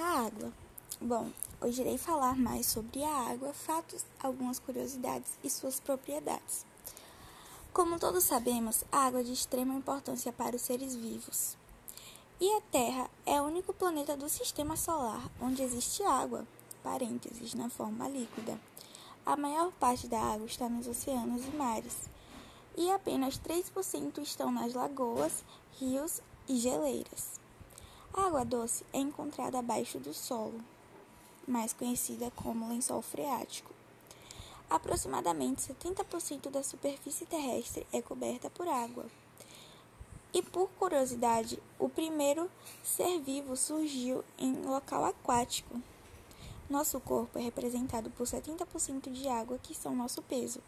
A água. Bom, hoje irei falar mais sobre a água, fatos, algumas curiosidades e suas propriedades. Como todos sabemos, a água é de extrema importância para os seres vivos. E a Terra é o único planeta do sistema solar onde existe água, parênteses, na forma líquida. A maior parte da água está nos oceanos e mares, e apenas 3% estão nas lagoas, rios e geleiras. A água doce é encontrada abaixo do solo, mais conhecida como lençol freático. Aproximadamente 70% da superfície terrestre é coberta por água. E por curiosidade, o primeiro ser vivo surgiu em local aquático. Nosso corpo é representado por 70% de água, que são nosso peso,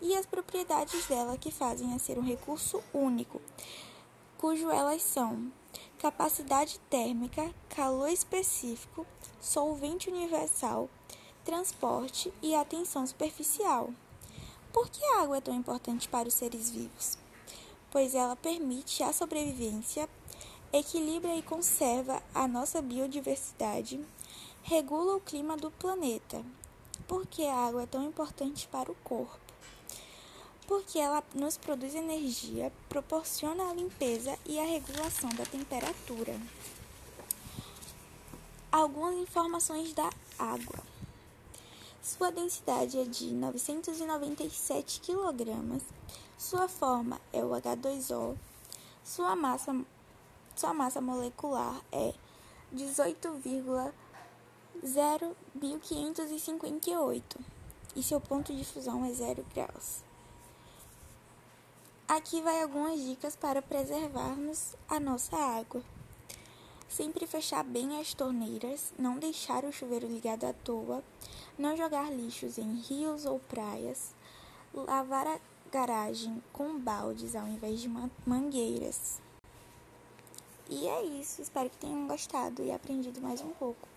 e as propriedades dela que fazem a ser um recurso único, cujo elas são capacidade térmica, calor específico, solvente universal, transporte e atenção superficial. Por que a água é tão importante para os seres vivos? Pois ela permite a sobrevivência, equilibra e conserva a nossa biodiversidade, regula o clima do planeta. Por que a água é tão importante para o corpo? Porque ela nos produz energia, proporciona a limpeza e a regulação da temperatura. Algumas informações da água. Sua densidade é de 997 kg. Sua forma é o H2O. Sua massa, sua massa molecular é 18,0558 e seu ponto de fusão é 0 graus. Aqui vai algumas dicas para preservarmos a nossa água. Sempre fechar bem as torneiras, não deixar o chuveiro ligado à toa, não jogar lixos em rios ou praias, lavar a garagem com baldes ao invés de mangueiras. E é isso, espero que tenham gostado e aprendido mais um pouco.